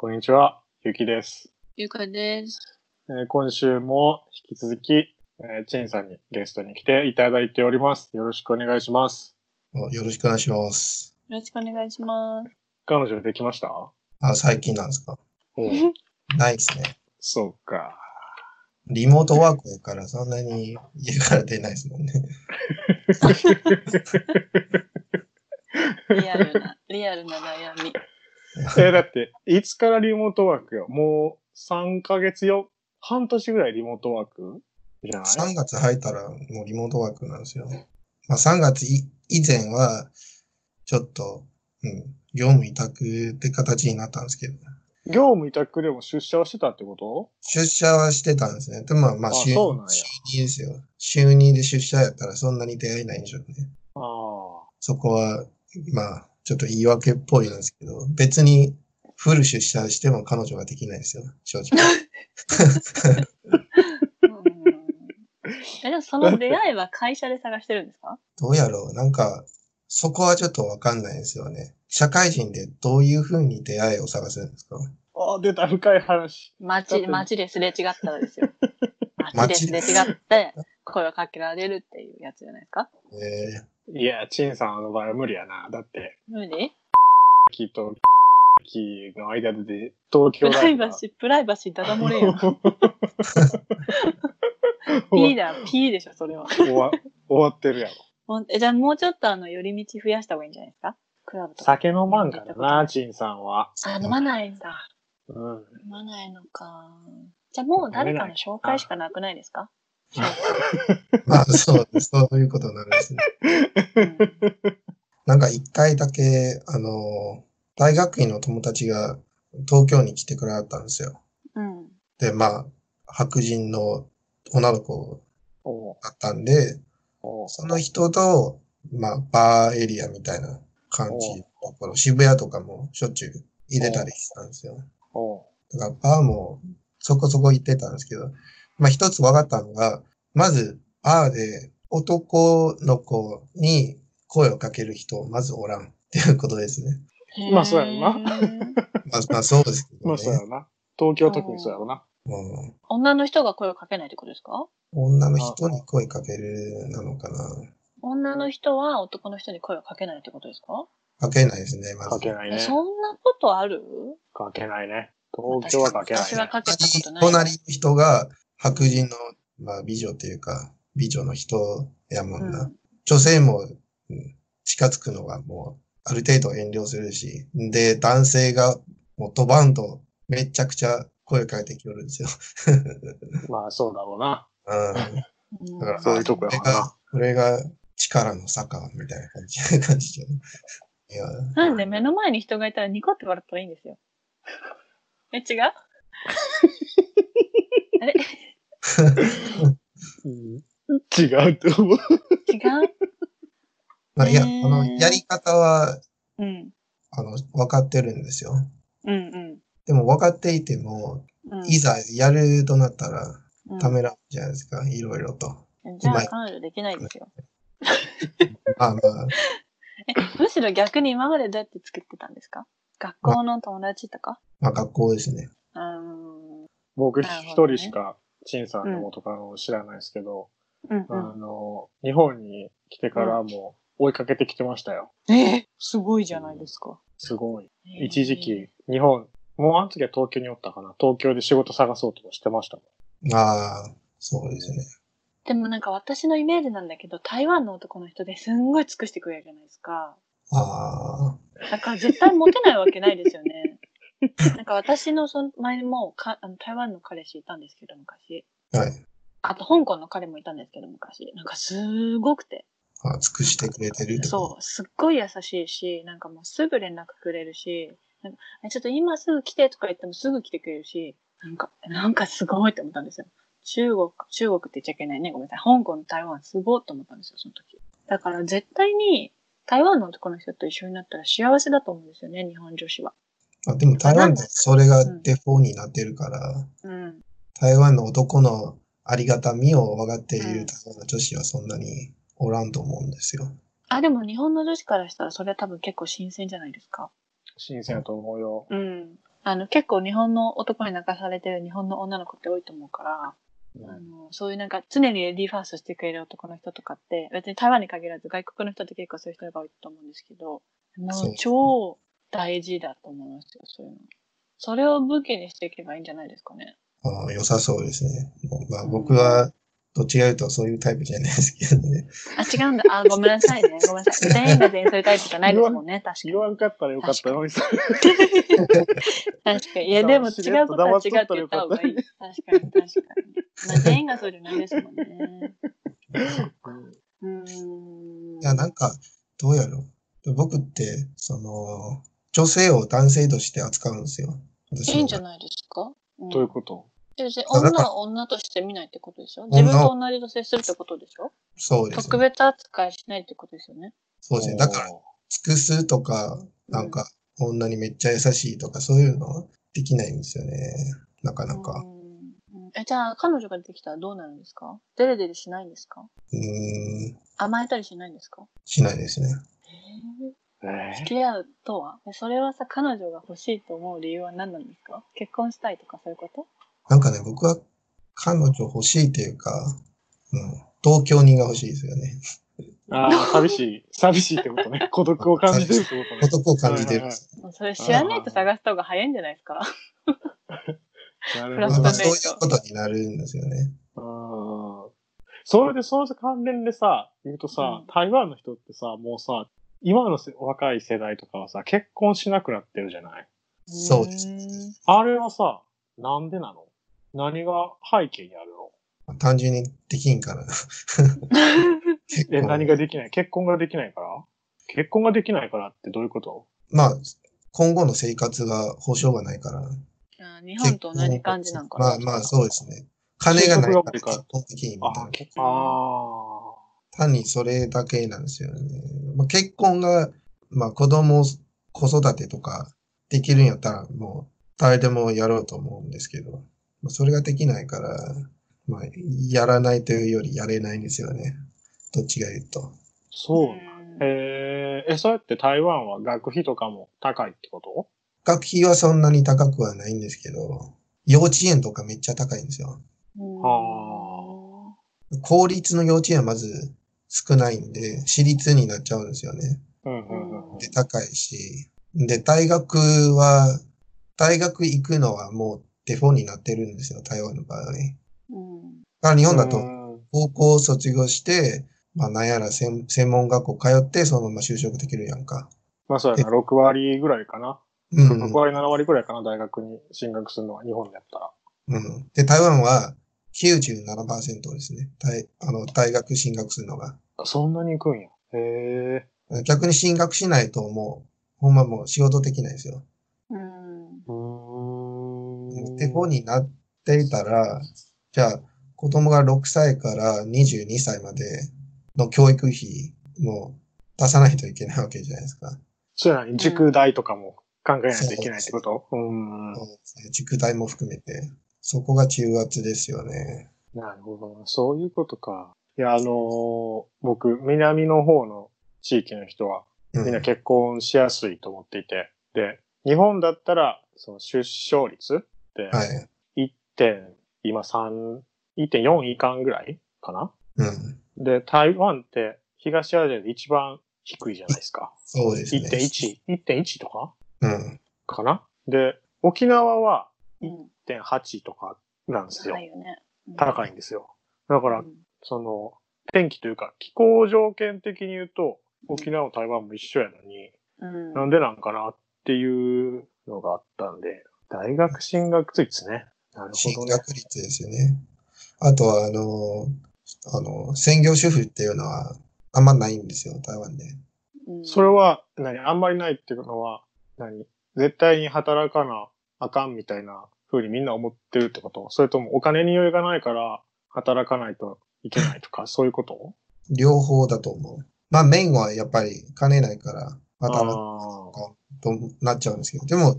こんにちは、ゆきです。ゆかです。えー今週も引き続き、えーチンさんにゲストに来ていただいております。よろしくお願いします。よろしくお願いします。よろしくお願いします。彼女できました？あ、最近なんですか？ないですね。そうか。リモートワークだからそんなに家から出ないですもんね。リアルな、リアルな悩み。えーだって、いつからリモートワークよ？もう3ヶ月よ、半年ぐらいリモートワーク？じゃない？3月入ったらもうリモートワークなんですよ。まあ3月い以前はちょっと、うん、業務委託って形になったんですけど、業務委託でも出社はしてたってこと？出社はしてたんですね。でもまあまああ週週2ですよ。週2で出社やったらそんなに出会えないんでしょうね。ああ。そこは、まあ、ちょっと言い訳っぽいなんですけど、別にフル出社しても彼女ができないですよ、正直。でもその出会いは会社で探してるんですか？どうやろうなんか、そこはちょっとわかんないですよね。社会人でどういうふうに出会いを探すんですか？ああ、出た深い話。街、街ですれ違ったらですよ。街ですれ違って、声をかけられるっていうやつじゃないですか？えいや、チンさんの場合は無理やな。だって、無理？キーとキーの間で東プ京大学ライバシー、プライバシーダダ漏れよ。P だ、P でしょ、それは。終わ終わってるやろ。えじゃあもうちょっとあの、寄り道増やした方がいいんじゃないですか？クラブとか。酒飲まんからな、チンさんは。あ、飲まないんだ。うん。飲まないのか。じゃあもう誰かの紹介しかなくないですか？ー、ま あ、そう、そういうことになるんですね。う んなんか一回だけ、あの、大学院の友達が東京に来てくれたんですよ。うん。で、まあ、白人の女の子だったんで、その人と、まあ、バーエリアみたいな感じの渋谷とかもしょっちゅう入れたりしたんですよ。だからバーもそこそこ行ってたんですけど、まあ一つ分かったのが、まずバーで男の子に声をかける人、まずおらんっていうことですね。まあそうやろなまあ、まあそうですけどまあね。そうやろな。東京特にそうやろな。うん女の人が声をかけないってことですか？女の人に声かけるなのかな。女の人は男の人に声をかけないってことですか？かけないですね、まず。かけないね。えそんなことある？かけないね。東京はかけないね。私はかけたことない。隣の人が白人の、まあ、美女っていうか、美女の人やもんな。うん女性もうん近づくのはもう、ある程度遠慮するし、で、男性がもう飛ばんとめちゃくちゃ声かけてきよるんですよ。まあそうだろうな。うん。うんだから、そういうとこやもんなこれが、これが力の差か、みたいな感じ、感じじゃん。いや、なんで目の前に人がいたらニコって笑ったらいいんですよ。え、違う？あれ？うん違うと思う。違う？まあ、いや、へーこのやり方は、うん。あの、分かってるんですよ。うんでも分かっていても、うん。いざやるとなったら、うんためらうじゃないですか、いろいろと。じゃあ彼女できないですよ。まあまあ、え、むしろ逆に今までどうやって作ってたんですか？学校の友達とか？まあ学校ですね。うーん。僕一人しか、チンさんの元カノを知らないですけど、うんあの、日本に来てからも追いかけてきてましたよ。うん。えすごいじゃないですか。すごい。一時期、日本、もうあの時は東京におったかな。東京で仕事探そうとかしてましたもん。ああ、そうですね。でもなんか私のイメージなんだけど、台湾の男の人ですんごい尽くしてくれるじゃないですか。あだから絶対モテないわけないですよね。なんか私のその前もかあの台湾の彼氏いたんですけど、昔。あ、はい。あと香港の彼もいたんですけど、昔。なんかすごくて。あ尽くしてくれてると？そう、すっごい優しいし、なんかもうすぐ連絡くれるし、なんかえちょっと今すぐ来てとか言ってもすぐ来てくれるし、なんか、なんかすごいって思ったんですよ。中国、中国って言っちゃいけないね。ごめんなさい。香港、台湾すごいと思ったんですよ、その時。だから絶対に台湾の男の人と一緒になったら幸せだと思うんですよね、日本女子は。あでも台湾でそれがデフォになってるから、うん。台湾の男のありがたみを分かっている台湾の女子はそんなにおらんと思うんですよ。あ、でも日本の女子からしたらそれは多分結構新鮮じゃないですか。新鮮やと思うよ。うん。あの、結構日本の男に泣かされてる日本の女の子って多いと思うから、あの、そういうなんか常にレディーファーストしてくれる男の人とかって、別に台湾に限らず外国の人って結構そういう人が多いと思うんですけど、もう超大事だと思いますよ、そういうの。それを武器にしていけばいいんじゃないですかね。ああ良さそうですね。まあ僕は、どっちかととそういうタイプじゃないですけどね。あ、違うんだ。あ、ごめんなさいね。ごめんなさい。全員が全員そういうタイプじゃないですもんね、確かに言。わんかったらよかったのにさ。確かに。いや、でも 違うことは違うって言った方がいい。確かに、確かに。まあ、全員がそうじゃないですもんね。うーん。いや、なんか、どうやろう。僕って、その、女性を男性として扱うんですよ。私いいんじゃいないですか、うん、どういうこと？女は女として見ないってことでしょ自分と同じと接するってことでしょ？そうです特ね。別扱いしないってことですよね。そうですね。だから、尽くすとか、なんか、女にめっちゃ優しいとか、そういうのはできないんですよね。なかなか。え、じゃあ、彼女が出てきたらどうなるんですか？デレデレしないんですか？うーん、甘えたりしないんですか？しないですね。えー。え付き合うとは？えそれはさ、彼女が欲しいと思う理由は何なんですか？結婚したいとかそういうこと？なんかね、僕は彼女欲しいっていうか、うん、同居人が欲しいですよね。ー、ああ、寂しい。寂しいってことね。孤独を感じてるってことね。男を感じてるんはいです。もうそれ知らないと探した方が早いんじゃないですか？なるほどね。そういうことになるんですよね。うんそれで、その関連でさ、言うとさ、うん台湾の人ってさ、もうさ、今のせ若い世代とかはさ、結婚しなくなってるじゃない？そうですね。あれはさ、なんでなの？何が背景にあるの？単純にできんから。結 え、構何ができない？結婚ができないから？結婚ができないからってどういうこと？まあ、今後の生活が保証がないから。あ日本と同じ感じなんかな。まあまあ、そうですね。金がないから就職が結婚できんみあたいな。あ単にそれだけなんですよね。まあ、結婚が、まあ子供、子育てとかできるんやったらもう誰でもやろうと思うんですけど、まあ、それができないから、まあやらないというよりやれないんですよね。どっちが言うと。そう。んえそうやって台湾は学費とかも高いってこと？学費はそんなに高くはないんですけど、幼稚園とかめっちゃ高いんですよ。うんは公立の幼稚園はまず少ないんで、私立になっちゃうんですよね。うんうんうんうんで、高いし。で、大学は、大学行くのはもうデフォになってるんですよ、台湾の場合。だうんから日本だとうん高校を卒業して、まあなんやら専専門学校通ってそのまま就職できるやんか。まあそうやな、6割ぐらいかな。うん。6割、7割ぐらいかな、大学に進学するのは日本でやったら。うん。で、台湾は97%ですね。大あの大学進学するのが。そんなに行くんや。へえ。逆に進学しないともう、ほんまもう仕事できないですよ。うんうーん。デフォになっていたら、じゃあ、子供が6歳から22歳までの教育費も出さないといけないわけじゃないですか。そうやな、塾代とかも考えないといけないってこと？うん。そうですね塾代も含めて。そこが中圧ですよね。なるほどな。そういうことか。いや、あのー僕、南の方の地域の人は、うんみんな結婚しやすいと思っていて。で、日本だったら、その出生率って、はい。1点、今3、1.4以下ぐらいかな？うん。で、台湾って東アジアで一番低いじゃないですか。そうですね。1.1、1.1とか？うん。かな？で、沖縄はうん1.8とかなんですよ高。いよね。高いんですよ。だからう、んその、天気というか、気候条件的に言うと、沖縄も台湾も一緒やのに、うんなんでなんかなっていうのがあったんで、大学進学率ね。なる進ほどね。学率ですよね。あとは、あの、あの、専業主婦っていうのはあんまないんですよ、台湾で。うんそれは何、あんまりないっていうのは何、絶対に働かなあかんみたいな風にみんな思ってるってこと？それともお金に余裕がないから働かないといけないとか、そういうこと？両方だと思う。まあ、メインはやっぱり金ないから働くあとなっちゃうんですけど、でも、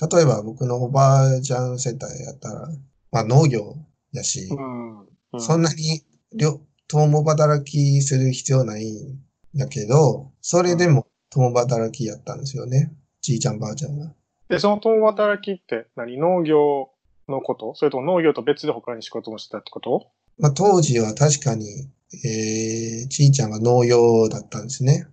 例えば僕のおばあちゃん世帯やったら、まあ農業やしー、うん。うそんなに両共働きする必要ないんやけど、それでも共働きやったんですよね。じいちゃんばあちゃんが。で、その共働きって何？農業のこと？それとも農業と別で他に仕事もしてたってこと？まあ、当時は確かに、えー、ちいちゃんが農業だったんですね。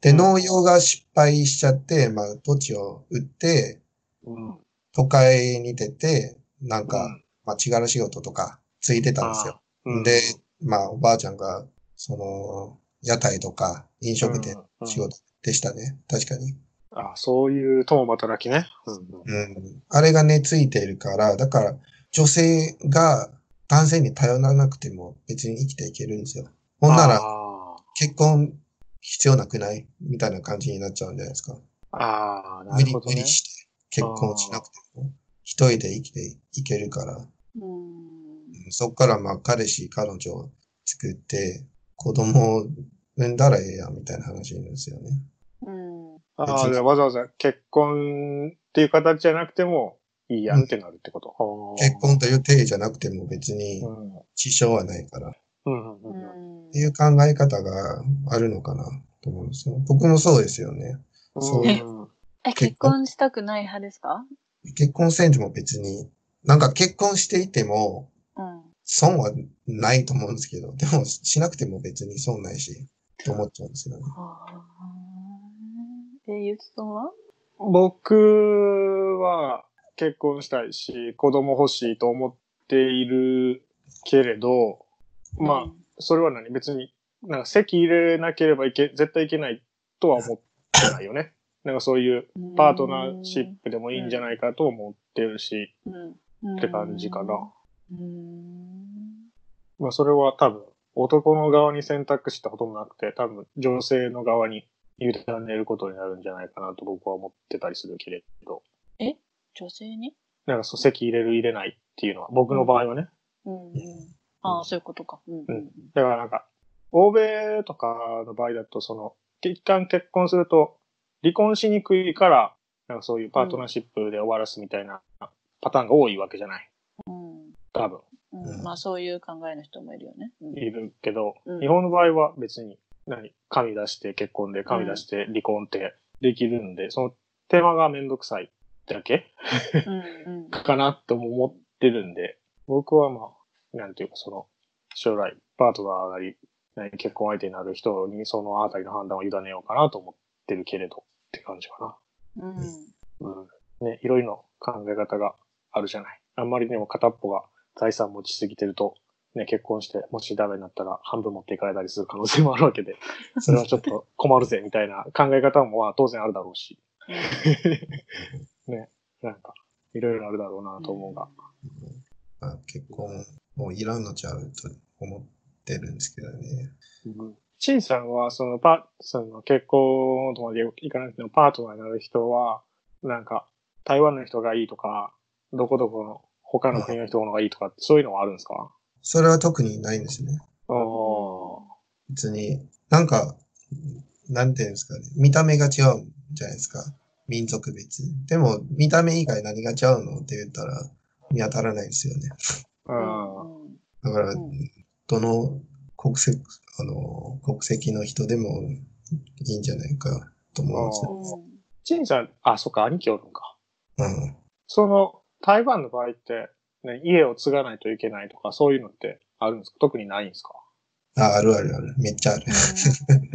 で、うん農業が失敗しちゃって、まあ、土地を売って、うん。都会に出て、なんうか、んまあ、違う仕事とかついてたんですよ。うんで、まあ、おばあちゃんが、その、屋台とか飲食店うん仕事でしたね。確かに。あそういう共働きね。うんうん。あれがね、ついているから、だから、女性が男性に頼らなくても別に生きていけるんですよ。ほんなら、結婚必要なくないみたいな感じになっちゃうんじゃないですか。ああ、な、るほどね無理。して結婚しなくても、一人で生きていけるから。うん。そっからまあ彼氏、彼女を作って、子供を産んだらええやんみたいな話なんですよね。うん。ああ、じゃあわざわざ結婚っていう形じゃなくてもいいやんってなるってこと？あー結婚という定義じゃなくても別にうん。支障はないから。っうんううんうんんていう考え方があるのかなと思うんですよ。僕もそうですよね。そうえ結婚したくない派ですか？結婚せんでも別に、なんか結婚していてもうん。損はないと思うんですけど、でもしなくても別に損ないし、と思っちゃうんですよね。はあ。え、ゆきさんは？僕は結婚したいし、子供欲しいと思っているけれど、まあ、それは何？別に、なんか席入れなければいけ、絶対いけないとは思ってないよね。なんかそういううんパートナーシップでもいいんじゃないかと思ってるし、うん。って感じかな。うん。まあそれは多分男の側に選択したこともなくて、多分女性の側に委ねることになるんじゃないかなと僕は思ってたりするけれど、女性に？なんかそう席入れる入れないっていうのは僕の場合はね。うん。うん。ああ、そういうことか。うん。うん。だからなんか、欧米とかの場合だと、その、一旦結婚すると離婚しにくいから、なんかそういうパートナーシップで終わらすみたいなパターンが多いわけじゃない。うん。多分。うん。まあ、そういう考えの人もいるよね。うんいるけど、うん日本の場合は別に、何、紙出して結婚で、紙出して離婚ってできるんで、その手間がめんどくさいだけうん。うん。かなとも思ってるんで、僕はまあ、なんていうかその、将来、パートナーなり、何？結婚相手になる人にそのあたりの判断を委ねようかなと思ってるけれど、って感じかうん。な。うん。ね、いろいろ考え方があるじゃない。あんまりでも片っぽが財産持ちすぎてると、ね、結婚して、もしダメになったら半分持っていかれたりする可能性もあるわけで、それはちょっと困るぜ、みたいな考え方もまあ当然あるだろうし、ね、なんか、いろいろあるだろうなと思うが。まあ、結婚もういらんのちゃうと思ってるんですけどね。シンさんは、そのパ、その結婚とまでいかなくてもパートナーになる人は、なんか、台湾の人がいいとか、どこどこの他の国の人の方がいいとかって、そういうのはあるんですか？それは特にないんですね。おー別に、なんか、なんていうんですかね。見た目が違うんじゃないですか。民族別。でも、見た目以外何が違うのって言ったら、見当たらないですよね。うん。だから、うんどの国籍、あの、国籍の人でもいいんじゃないかと思うんですよ。シンさん、あ、そっか、兄貴おるんか。うん。その、台湾の場合って、ね、家を継がないといけないとか、そういうのってあるんですか？特にないんですか？あ、あるあるある。めっちゃある。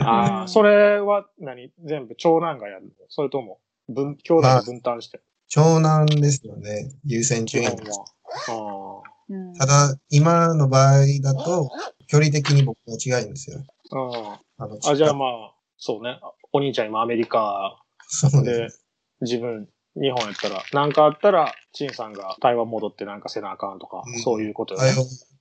ああ、それは何？全部長男がやるの？それとも、分、兄弟で分担して？長男ですよね。優先順位。は。うんただ、今の場合だと、距離的に僕は違うんですよ。ああ。あの、あ、じゃあ近まあ、そうね。お兄ちゃん今アメリカそうでです。、自分、日本やったら、なんかあったら、チンさんが台湾戻ってなんかせなあかんとか、うんそういうことよね。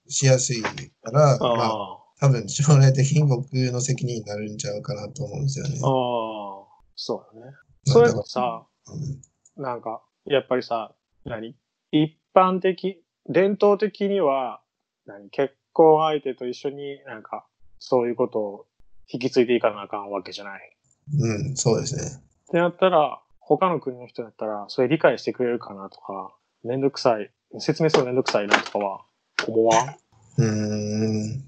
しやすいから、まあ。多分将来的に僕の責任になるんちゃうかなと思うんですよね。ああ、そうだね。それもさ、うんなんか、やっぱりさ、何？一般的、伝統的には、何？結婚相手と一緒になんか、そういうことを引き継いでいかなあかんわけじゃない。うん、そうですね。ってなったら、他の国の人だったら、それ理解してくれるかなとか、めんどくさい、説明するのめんどくさいなとかは思わん？うーん。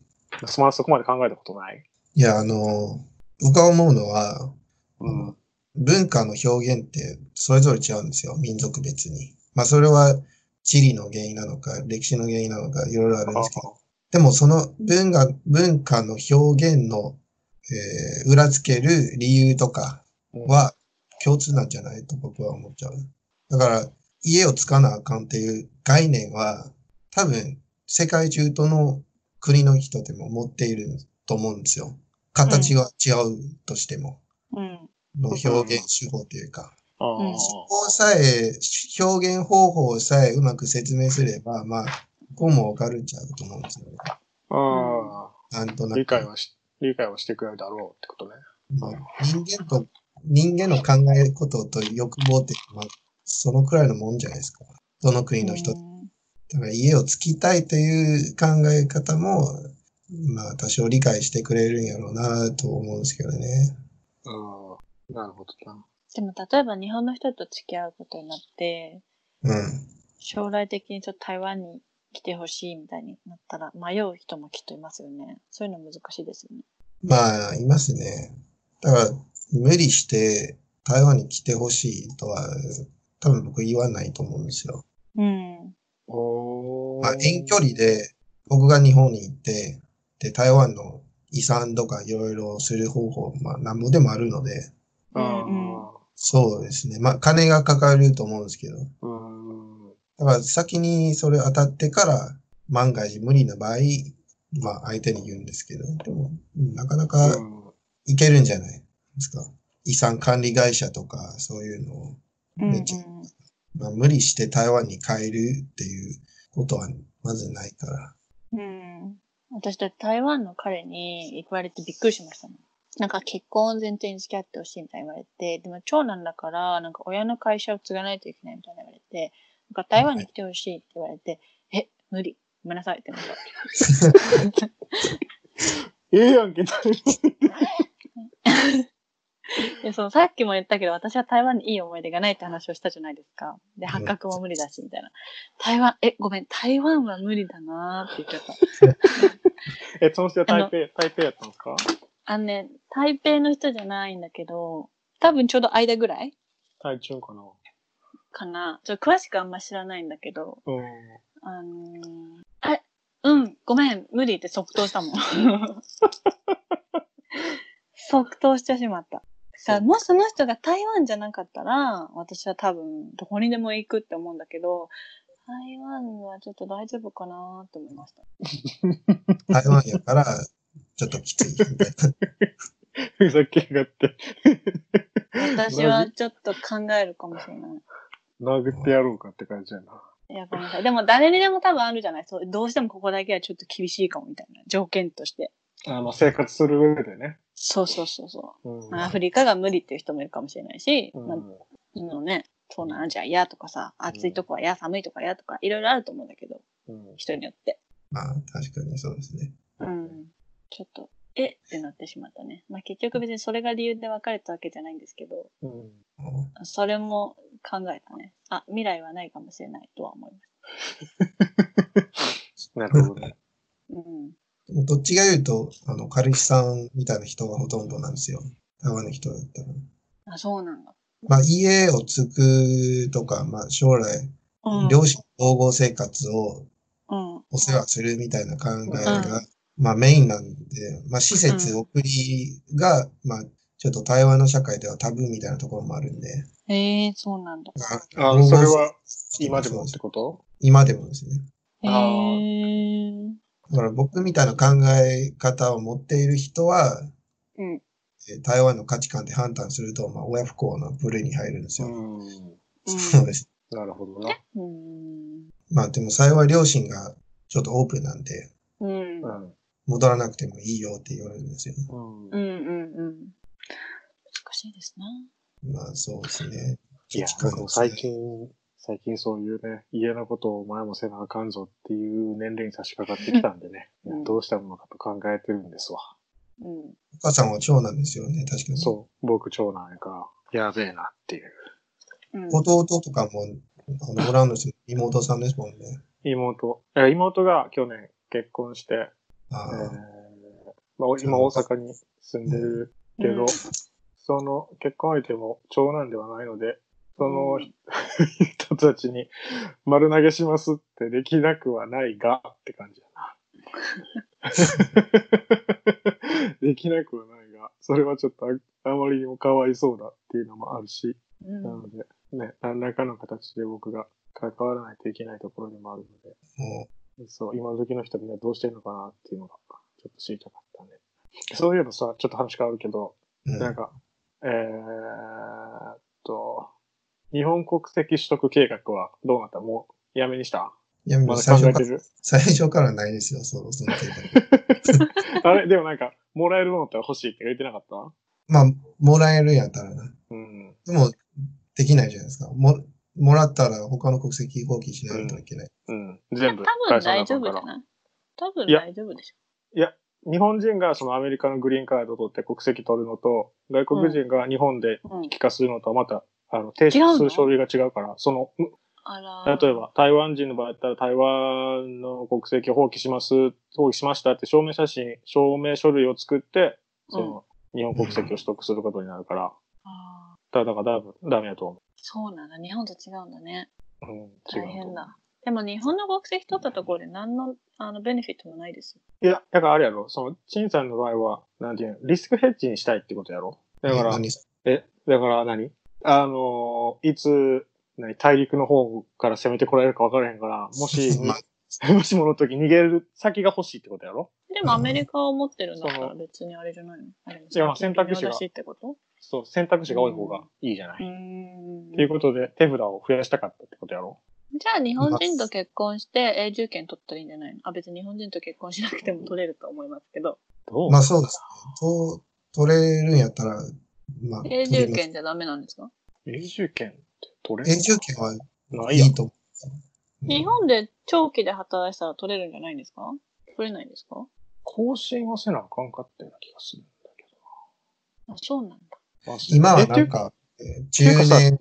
そまそこまで考えたことない？いや、あの、僕が思うのは、うん。文化の表現ってそれぞれ違うんですよ。民族別に。まあそれは地理の原因なのか、歴史の原因なのか、いろいろあるんですけど。でもその文化、文化の表現の、えー裏付ける理由とかは共通なんじゃないと僕は思っちゃう。だから、家を使わなあかんっていう概念は、多分、世界中との国の人でも持っていると思うんですよ。形が違うとしても、うん。の表現手法というか。ああ、うんそこさえ、表現方法さえうまく説明すれば、まあ、ここもわかるんちゃうと思うんですよね。ああ、なんとなく。理解はし、理解はしてくれるだろうってことね。まあ人間と、人間の考えることと欲望って、まあ、そのくらいのもんじゃないですか。どの国の人。うんだから家を付きたいという考え方も、まあ多少理解してくれるんやろうなと思うんですけどね。うん。なるほどな。でも例えば日本の人と付き合うことになって、うん。将来的にちょっと台湾に来てほしいみたいになったら迷う人もきっといますよね。そういうの難しいですよね。まあ、いますね。だから、無理して台湾に来てほしいとは、多分僕言わないと思うんですよ。うん。おーまあ、遠距離で僕が日本に行って、で、台湾の遺産とかいろいろする方法、まあ、なんぼでもあるので、あそうですね。まあ、金がかかると思うんですけど、あ、うん。だから先にそれ当たってから、万が一無理な場合、まあ、相手に言うんですけど、でも、なかなかうんいけるんじゃない？ですか？遺産管理会社とか、そういうのを、うん、めっちゃまあ、無理して台湾に帰るっていうことはまずないから。うん。うん。私だって台湾の彼に言われてびっくりしましたもん。なんか結婚を前提に付き合ってほしいみたいに言われて、でも長男だから、なんか親の会社を継がないといけないみたいに言われて、なんか台湾に来てほしいって言われて、え、無理。ごめんなさいってなった。ええやんけ、で、そのさっきも言ったけど、私は台湾にいい思い出がないって話をしたじゃないですか。で、八角も無理だし、みたいな。台湾、え、ごめん、台湾は無理だなーって言っちゃった。え、その人は台北、台北やったんですか？あのね、台北の人じゃないんだけど、多分ちょうど間ぐらい？台中かなかな。ちょっと詳しくあんま知らないんだけど、うん。あのー、あれ、うん、ごめん、無理って即答したもん。即答してしまった。だもしその人が台湾じゃなかったら、私は多分どこにでも行くって思うんだけど、台湾はちょっと大丈夫かなって思いました。台湾やから、ちょっときつい。ふざけやがって。私はちょっと考えるかもしれない。殴ってやろうかって感じやな。いや、ごめんなさい。でも誰にでも多分あるじゃないそうどうしてもここだけはちょっと厳しいかもみたいな条件として。あの、生活する上でね。そうそうそうそう。うん。アフリカが無理っていう人もいるかもしれないし、うんまあ、のね、そうなんじゃ嫌とかさ、暑いとこは嫌、寒いとこは嫌とか、いろいろあると思うんだけど、うん人によって。まあ、確かにそうですね。うん。ちょっと、えってなってしまったね。まあ結局別にそれが理由で別れたわけじゃないんですけど、うん。それも考えたね。あ、未来はないかもしれないとは思います。なるほどね。うん。どっちが言うと、あの、彼氏さんみたいな人がほとんどなんですよ。台湾の人だったら。あ、そうなんだ。まあ、家を継ぐとか、まあ、将来、うん。両親統合生活をうん。お世話するみたいな考えが、まあ、メインなんで、まあ、施設送りが、まあ、ちょっと台湾の社会ではタブーみたいなところもあるんで。へえそうなんだ。あ、それは今でもってこと？今でもですね。へあえだから僕みたいな考え方を持っている人は、うん。えー台湾の価値観で判断すると、まあ、親不幸の部類に入るんですよ。うん。そうです。なるほどな。うん。まあでも幸い両親がちょっとオープンなんで、うん。戻らなくてもいいよって言われるんですよ。うんうん。うん。難しいですな。まあそうですね。いや、最近、最近そういうね、家のことをお前もせなあかんぞっていう年齢に差し掛かってきたんでね、うんどうしたものかと考えてるんですわ。うん。お母さんは長男ですよね、確かに。そう、僕長男やから、やべえなっていう。うん。弟とかも、あの、おらんの人、妹さんですもんね。妹、え妹が去年結婚して、えあーまあ、今大阪に住んでるけど、うんその結婚相手も長男ではないので、その人たちに丸投げしますってできなくはないがって感じだな。できなくはないが、それはちょっとああまりにもかわいそうだっていうのもあるし、うんなので、ね、何らかの形で僕が関わらないといけないところでもあるので、もそう、今時の人みんなどうしてるのかなっていうのが、ちょっと知りたかったんで。そういえばさ、ちょっと話変わるけど、う、うんなんか、えーっと、日本国籍取得計画はどうなった？もうやめにした？いや、もまだう最初から、考えてる？最初からないですよ、その、その計画。あれ？でもなんか、もらえるものって欲しいって言ってなかった？まあ、もらえるんやったらな。うん。でも、できないじゃないですか。も、もらったら他の国籍放棄しないといけない。うん。いや全部。多分大丈夫じゃいない？多分大丈夫でしょ。いや、日本人がそのアメリカのグリーンカードを取って国籍取るのと、外国人が日本でうん。帰化するのとはまた、あの、提出する書類が違うから、その、あら。例えば、台湾人の場合だったら、台湾の国籍を放棄します、放棄しましたって証明写真、証明書類を作って、その、日本国籍を取得することになるから、あだ、だから多分ダメだと思そうなんだ。日本と違うんだね。う。うん、違う。大変だ。。でも日本の国籍取ったところで何のあのベネフィットもないですよ。いや、だからあれやろ、その、陳さんの場合は、なんていうの、リスクヘッジにしたいってことやろだから、え、だから何？あのーいつ、何、大陸の方から攻めてこられるか分からへんから、もし、ま もしもの時逃げる先が欲しいってことやろ？でもアメリカを持ってるんだったら別にあれじゃないの？あれい？やまあ選択肢が。そう、選択肢が多い方がいいじゃない？うーん。っていうことで、手札を増やしたかったってことやろ？じゃあ日本人と結婚して永住権取ったらいいんじゃないの？あ、別に日本人と結婚しなくても取れると思いますけど。どうまあそうです取れるんやったら、まあ、永住権じゃダメなんですか？永住権って取れる永住権はないやと思う。日本で長期で働いてたら取れるんじゃないんですか？取れないんですか？更新はせなあかんかったような気がするんだけあ、そうなんだ。ど。今はえなんか、えー10ていうかさ年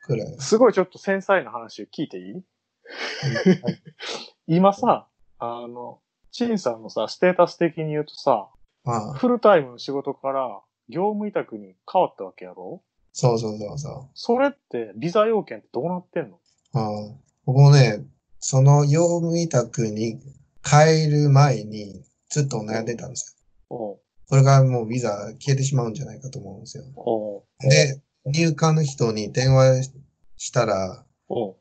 くらい。すごいちょっと繊細な話聞いていい？今さ、あの、チンさんのさ、ステータス的に言うとさ、まあ、フルタイムの仕事から業務委託に変わったわけやろ？そうそうそうそう。それって、ビザ要件ってどうなってんの？ああ僕もね、その業務委託に変える前にずっと悩んでたんですよ。おう。これがもうビザ消えてしまうんじゃないかと思うんですよ。おう。で、入管の人に電話したら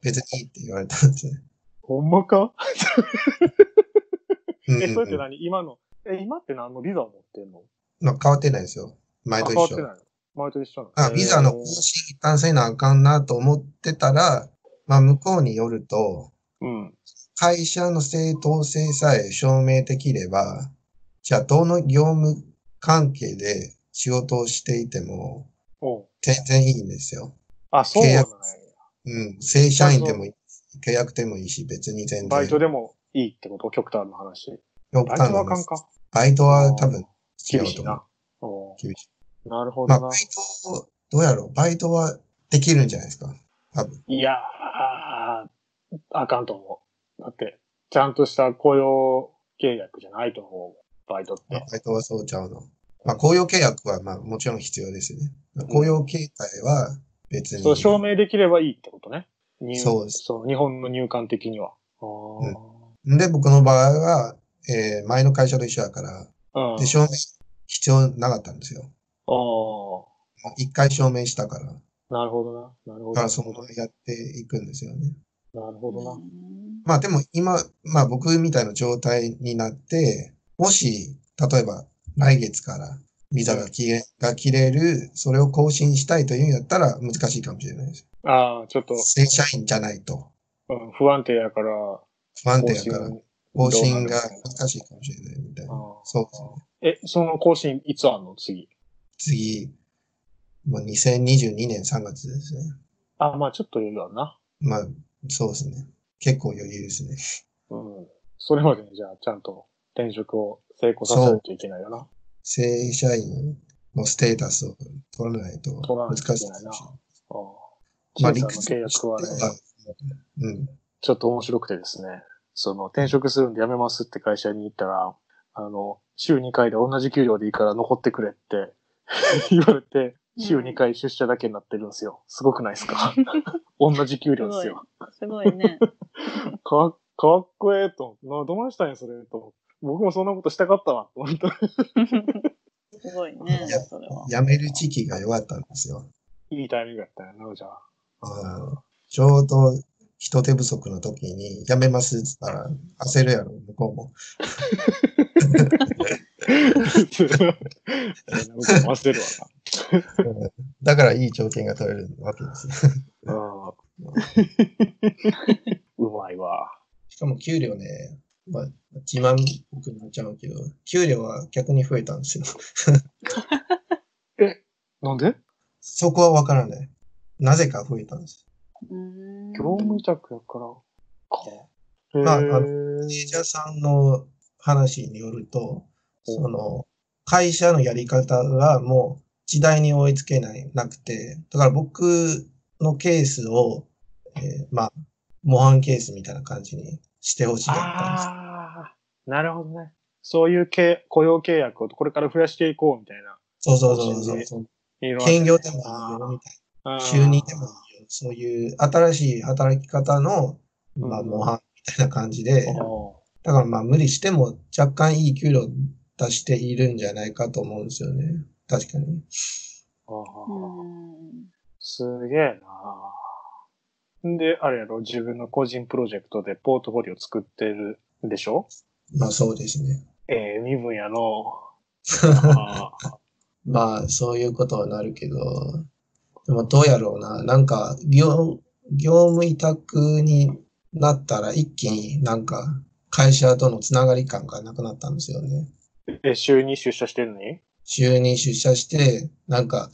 別にいいって言われたんですね。ほんまか？うんえ、それって何？今の、え、今って何のビザを持ってんの？まあ変わってないですよ。前あと一緒。変わってないの前と一緒あ、ビザの更新一旦せなあかんなと思ってたら、まあ向こうによると、うん。会社の正当性さえ証明できれば、じゃあどの業務関係で仕事をしていても全然いいんですよ。あ、そうなんや。うん。正社員でもいい。契約でもいいし、別に全然。バイトでもいいってこと？極端な話。極バイト端な話はあかんか。バイトは多分違厳しいなうと思う厳しい。なるほまあ、どなバイ。ト、どうやろう？バイトはできるんじゃないですか？多分。いやああかんと思う。だって、ちゃんとした雇用契約じゃないと思う。バイトって。バイトはそうちゃうの。まあ、雇用契約はまあもちろん必要ですよね。雇用形態は別に。そう、証明できればいいってことね。入そうですそう、日本の入管的には。あで、僕の場合は、えー前の会社と一緒だから、あ。うん。で、証明必要なかったんですよ。あもう一回証明したから、だあ。なるほどな。なるほど。なからそるほど。のやっていくんですよね。なるほどな。うんまあでも今、まあ僕みたいな状態になって、もし、例えば来月からビザが切れ、が切れる、それを更新したいというんやったら難しいかもしれないです。ああ、ちょっと、正社員じゃないと。うん、不安定やから、不安更定やから、新。更新が難しいかもしれないみたいな。あそうですね。え、その更新いつあんの？次。次、もう2022年3月ですね。あまあちょっと余裕あるな。まあ、そうですね。結構余裕ですね。うん。それまでにじゃあちゃんと転職を成功させないといけないよな。正社員のステータスを取らないと取らない難しいといけないな。ああ。まあ、理さんの契約はね、うん。ちょっと面白くてですね、その転職するんで辞めますって会社に行ったら、あの、週2回で同じ給料でいいから残ってくれって 言われて、週2回出社だけになってるんですよ。すごくないですか？同じ給料ですよ。すごいね。かっかっこええと。な、どないしたんや、それと。僕もそんなことしたかったわ。と思ったすごいねそれは。辞める時期が弱ったんですよ。いいタイミングやったよな、じゃんちょうど人手不足の時に辞めますって言ったら焦るやろ、向こうも。忘れるわうんだからいい条件が取れるわけです。うまいわ。しかも給料ね、まあ、自慢僕になっちゃうけど、給料は逆に増えたんですよ。なんで？そこはわからない。なぜか増えたんです。業務委託やから。か。まああへーマネージャーさんの話によると、その、会社のやり方がもう時代に追いつけない、なくて、だから僕のケースを、えーまあ、模範ケースみたいな感じにしてほしかったんです。ああ、なるほどね。そういう契雇用契約をこれから増やしていこうみたいな。そうそうそうそう兼業でもいいよ、みたいな。収入でもいいよ。そういう新しい働き方の、まあ、うん模範みたいな感じで、おだからまあ無理しても若干いい給料出しているんじゃないかと思うんですよね。確かに。ーあーうんすげえな。んで、あれやろ、自分の個人プロジェクトでポートフォリオ作ってるんでしょ？まあそうですね。ええ身分やの。あーまあそういうことはなるけど、でもどうやろうな。なんか業、業務委託になったら一気になんか会社とのつながり感がなくなったんですよね。え、週に出社してるのに？週に出社して、なんか、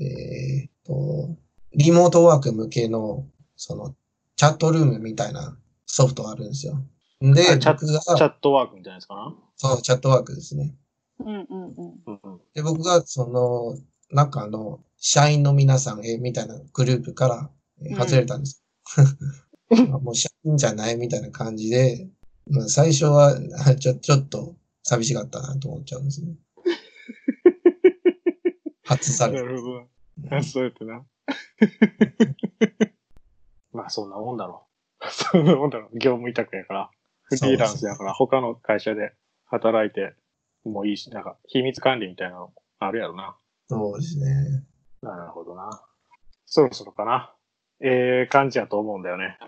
えーっと、リモートワーク向けの、その、チャットルームみたいなソフトあるんですよ。であ、チャ僕が、チャットワークみたいなやつかな？そう、チャットワークですね。うんうんうん。うんうん。で、僕がその中の社員の皆さんへみたいなグループから外れたんです。ま あもう社員じゃないみたいな感じで、まあ、最初はあ ちょちょっと寂しかったなと思っちゃうんですね。外された。なるほどな。そうやってな。まあ、そんなもんだろう。そんなもんだろう。業務委託やから。フリーランスやから、他の会社で働いてもいいし、なんか、秘密管理みたいなのあるやろな。そうですね。なるほどな。そろそろかな。ええ感じやと思うんだよね。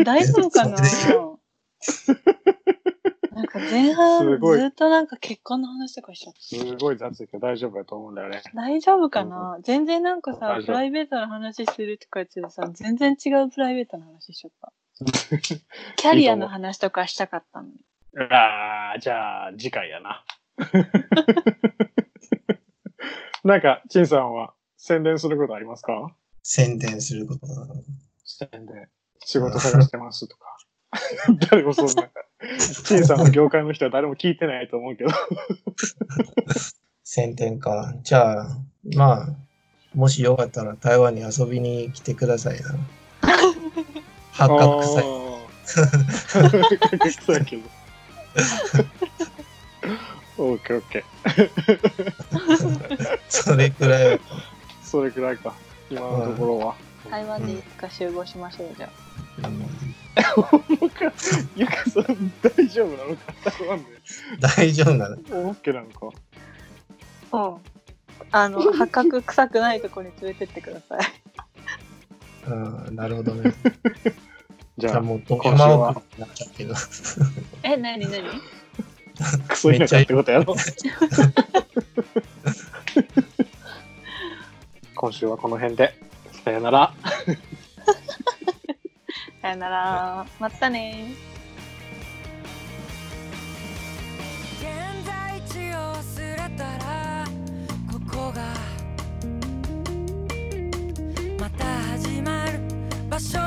え大丈夫かな？なんか前半ずっとなんか結婚の話とかしちゃった。すごい雑いけど大丈夫やと思うんだよね。大丈夫かな、全然なんかさプライベートな話するとか言っててさ、全然違うプライベートな話しちゃった。キャリアの話とかしたかったのに。ああ、じゃあ、次回やな。なんか、陳さんは宣伝することありますか？宣伝することなの。宣伝。仕事探してますとか。誰もそんな。陳さんの業界の人は誰も聞いてないと思うけど。宣伝か。じゃあ、まあ、もしよかったら台湾に遊びに来てくださいな。八角臭い。い。八角臭いけど。オッケーオッケー。それくらい。それくらいか。今のところは。台湾でいつか集合しましょう、じゃうんゆかさん大丈夫なのか。大丈夫なの？あ。オッケーなのか。うん。あの、八角臭くないところに連れてってください。うん、なるほどね。じゃあ、じゃあもう、今週山は奥になっちゃうけど。え、なになにクソ田舎ってことやろ。今週はこの辺で。さよなら。さよなら。またね現在地をすれたらここがまた始まる場所